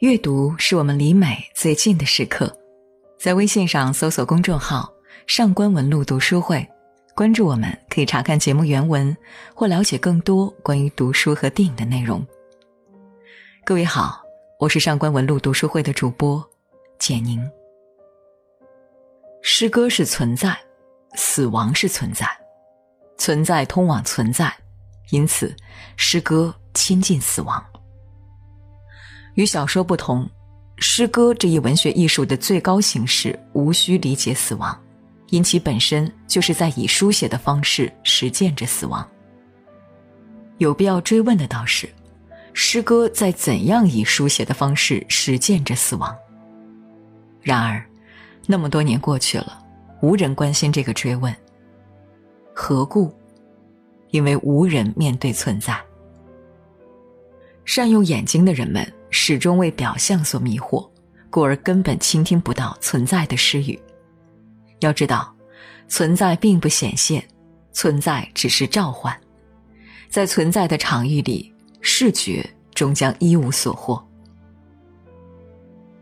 阅读是我们离美最近的时刻，在微信上搜索公众号“上官文露读书会”，关注我们，可以查看节目原文或了解更多关于读书和电影的内容。各位好，我是上官文露读书会的主播简宁。诗歌是存在，死亡是存在，存在通往存在，因此诗歌亲近死亡。与小说不同，诗歌这一文学艺术的最高形式无需理解死亡，因其本身就是在以书写的方式实践着死亡。有必要追问的倒是，诗歌在怎样以书写的方式实践着死亡？然而，那么多年过去了，无人关心这个追问。何故？因为无人面对存在。善用眼睛的人们。始终为表象所迷惑，故而根本倾听不到存在的诗语。要知道，存在并不显现，存在只是召唤。在存在的场域里，视觉终将一无所获。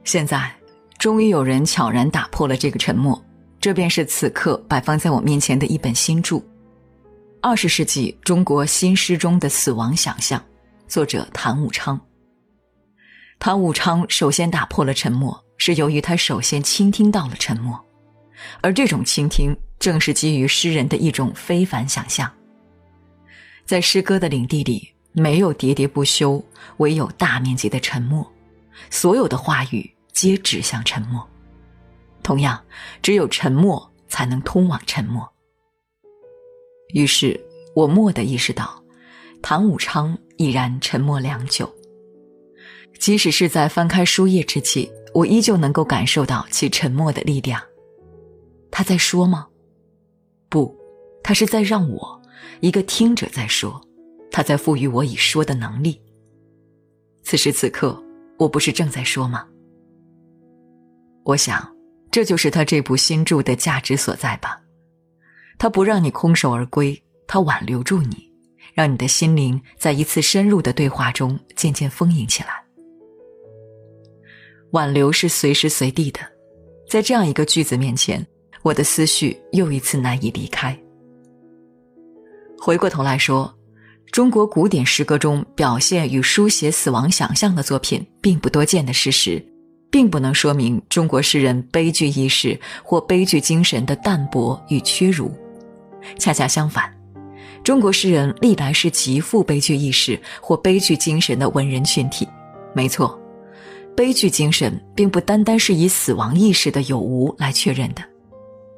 现在，终于有人悄然打破了这个沉默，这便是此刻摆放在我面前的一本新著《二十世纪中国新诗中的死亡想象》，作者谭武昌。唐武昌首先打破了沉默，是由于他首先倾听到了沉默，而这种倾听正是基于诗人的一种非凡想象。在诗歌的领地里，没有喋喋不休，唯有大面积的沉默，所有的话语皆指向沉默。同样，只有沉默才能通往沉默。于是我蓦地意识到，唐武昌已然沉默良久。即使是在翻开书页之际，我依旧能够感受到其沉默的力量。他在说吗？不，他是在让我一个听者在说，他在赋予我以说的能力。此时此刻，我不是正在说吗？我想，这就是他这部新著的价值所在吧。他不让你空手而归，他挽留住你，让你的心灵在一次深入的对话中渐渐丰盈起来。挽留是随时随地的，在这样一个句子面前，我的思绪又一次难以离开。回过头来说，中国古典诗歌中表现与书写死亡想象的作品并不多见的事实，并不能说明中国诗人悲剧意识或悲剧精神的淡薄与屈辱。恰恰相反，中国诗人历来是极富悲剧意识或悲剧精神的文人群体。没错。悲剧精神并不单单是以死亡意识的有无来确认的，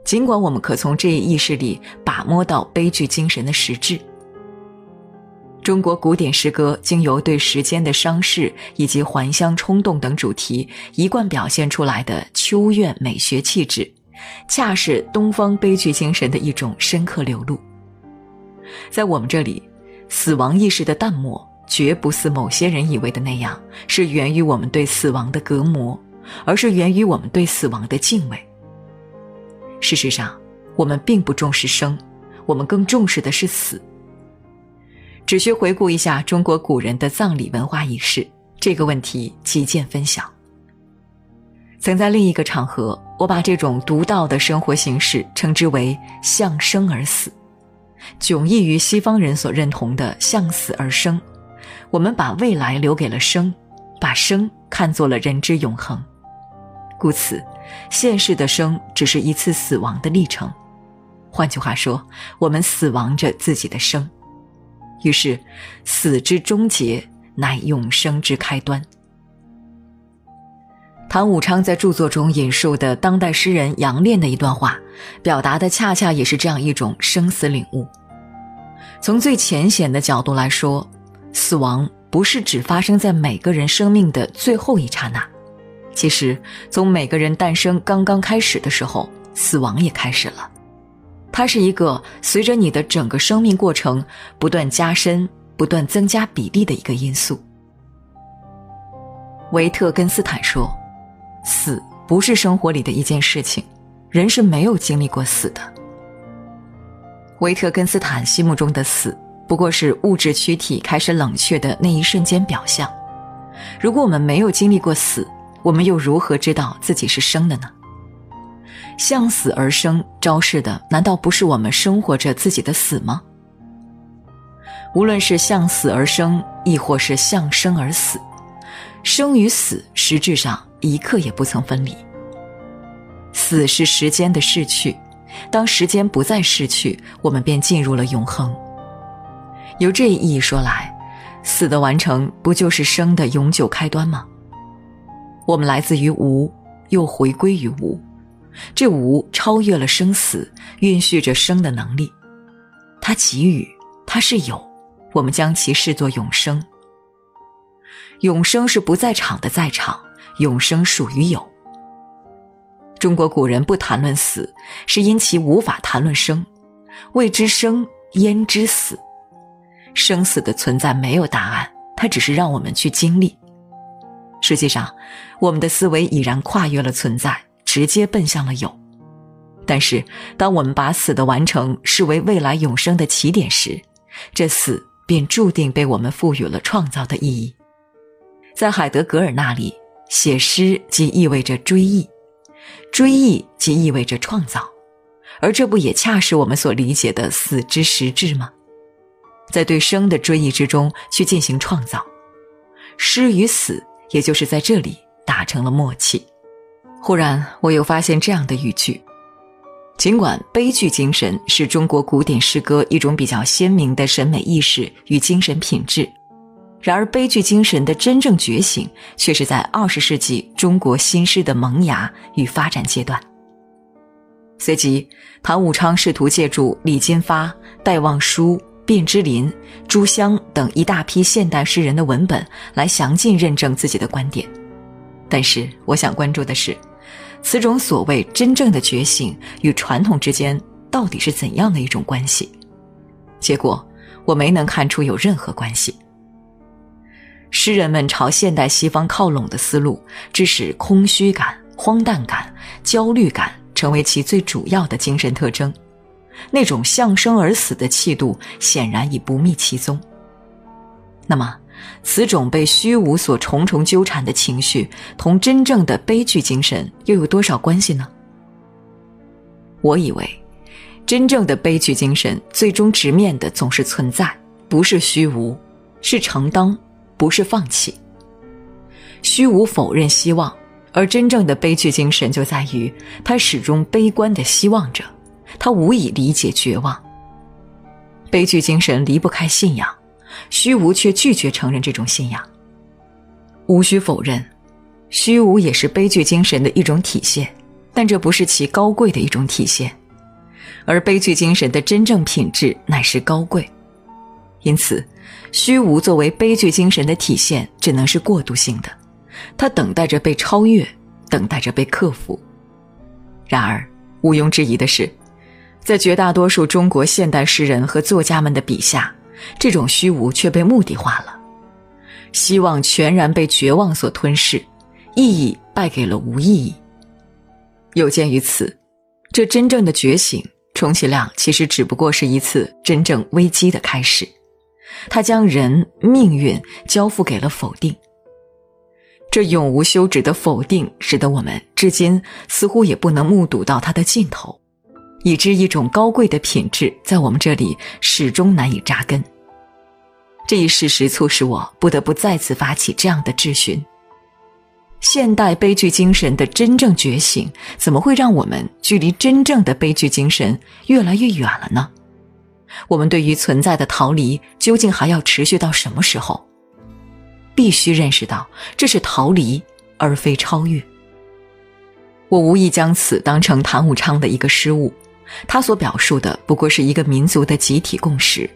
尽管我们可从这一意识里把摸到悲剧精神的实质。中国古典诗歌经由对时间的伤逝以及还乡冲动等主题一贯表现出来的秋怨美学气质，恰是东方悲剧精神的一种深刻流露。在我们这里，死亡意识的淡漠。绝不似某些人以为的那样，是源于我们对死亡的隔膜，而是源于我们对死亡的敬畏。事实上，我们并不重视生，我们更重视的是死。只需回顾一下中国古人的葬礼文化仪式，这个问题即见分晓。曾在另一个场合，我把这种独到的生活形式称之为“向生而死”，迥异于西方人所认同的“向死而生”。我们把未来留给了生，把生看作了人之永恒，故此，现世的生只是一次死亡的历程。换句话说，我们死亡着自己的生，于是，死之终结乃永生之开端。唐武昌在著作中引述的当代诗人杨炼的一段话，表达的恰恰也是这样一种生死领悟。从最浅显的角度来说。死亡不是只发生在每个人生命的最后一刹那，其实从每个人诞生刚刚开始的时候，死亡也开始了。它是一个随着你的整个生命过程不断加深、不断增加比例的一个因素。维特根斯坦说：“死不是生活里的一件事情，人是没有经历过死的。”维特根斯坦心目中的死。不过是物质躯体开始冷却的那一瞬间表象，如果我们没有经历过死，我们又如何知道自己是生的呢？向死而生，昭示的难道不是我们生活着自己的死吗？无论是向死而生，亦或是向生而死，生与死实质上一刻也不曾分离。死是时间的逝去，当时间不再逝去，我们便进入了永恒。由这一意义说来，死的完成不就是生的永久开端吗？我们来自于无，又回归于无，这无超越了生死，蕴蓄着生的能力。它给予，它是有，我们将其视作永生。永生是不在场的在场，永生属于有。中国古人不谈论死，是因其无法谈论生。未知生，焉知死？生死的存在没有答案，它只是让我们去经历。实际上，我们的思维已然跨越了存在，直接奔向了有。但是，当我们把死的完成视为未来永生的起点时，这死便注定被我们赋予了创造的意义。在海德格尔那里，写诗即意味着追忆。追忆即意味着创造，而这不也恰是我们所理解的死之实质吗？在对生的追忆之中去进行创造，诗与死也就是在这里达成了默契。忽然，我又发现这样的语句：尽管悲剧精神是中国古典诗歌一种比较鲜明的审美意识与精神品质。然而，悲剧精神的真正觉醒，却是在二十世纪中国新诗的萌芽与发展阶段。随即，唐武昌试图借助李金发、戴望舒、卞之琳、朱湘等一大批现代诗人的文本来详尽认证自己的观点。但是，我想关注的是，此种所谓真正的觉醒与传统之间到底是怎样的一种关系？结果，我没能看出有任何关系。诗人们朝现代西方靠拢的思路，致使空虚感、荒诞感、焦虑感成为其最主要的精神特征。那种向生而死的气度，显然已不觅其踪。那么，此种被虚无所重重纠缠的情绪，同真正的悲剧精神又有多少关系呢？我以为，真正的悲剧精神最终直面的总是存在，不是虚无，是承当。不是放弃，虚无否认希望，而真正的悲剧精神就在于他始终悲观的希望着，他无以理解绝望。悲剧精神离不开信仰，虚无却拒绝承认这种信仰。无需否认，虚无也是悲剧精神的一种体现，但这不是其高贵的一种体现，而悲剧精神的真正品质乃是高贵，因此。虚无作为悲剧精神的体现，只能是过渡性的，它等待着被超越，等待着被克服。然而，毋庸置疑的是，在绝大多数中国现代诗人和作家们的笔下，这种虚无却被目的化了，希望全然被绝望所吞噬，意义败给了无意义。有鉴于此，这真正的觉醒，充其量其实只不过是一次真正危机的开始。他将人命运交付给了否定，这永无休止的否定，使得我们至今似乎也不能目睹到它的尽头，以致一种高贵的品质在我们这里始终难以扎根。这一事实促使我不得不再次发起这样的质询：现代悲剧精神的真正觉醒，怎么会让我们距离真正的悲剧精神越来越远了呢？我们对于存在的逃离，究竟还要持续到什么时候？必须认识到，这是逃离，而非超越。我无意将此当成谭武昌的一个失误，他所表述的不过是一个民族的集体共识。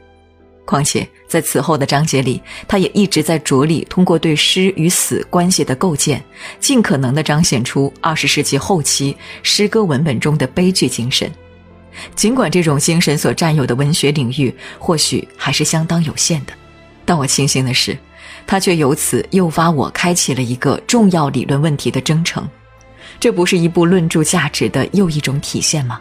况且在此后的章节里，他也一直在着力通过对诗与死关系的构建，尽可能的彰显出二十世纪后期诗歌文本中的悲剧精神。尽管这种精神所占有的文学领域或许还是相当有限的，但我庆幸的是，它却由此诱发我开启了一个重要理论问题的征程。这不是一部论著价值的又一种体现吗？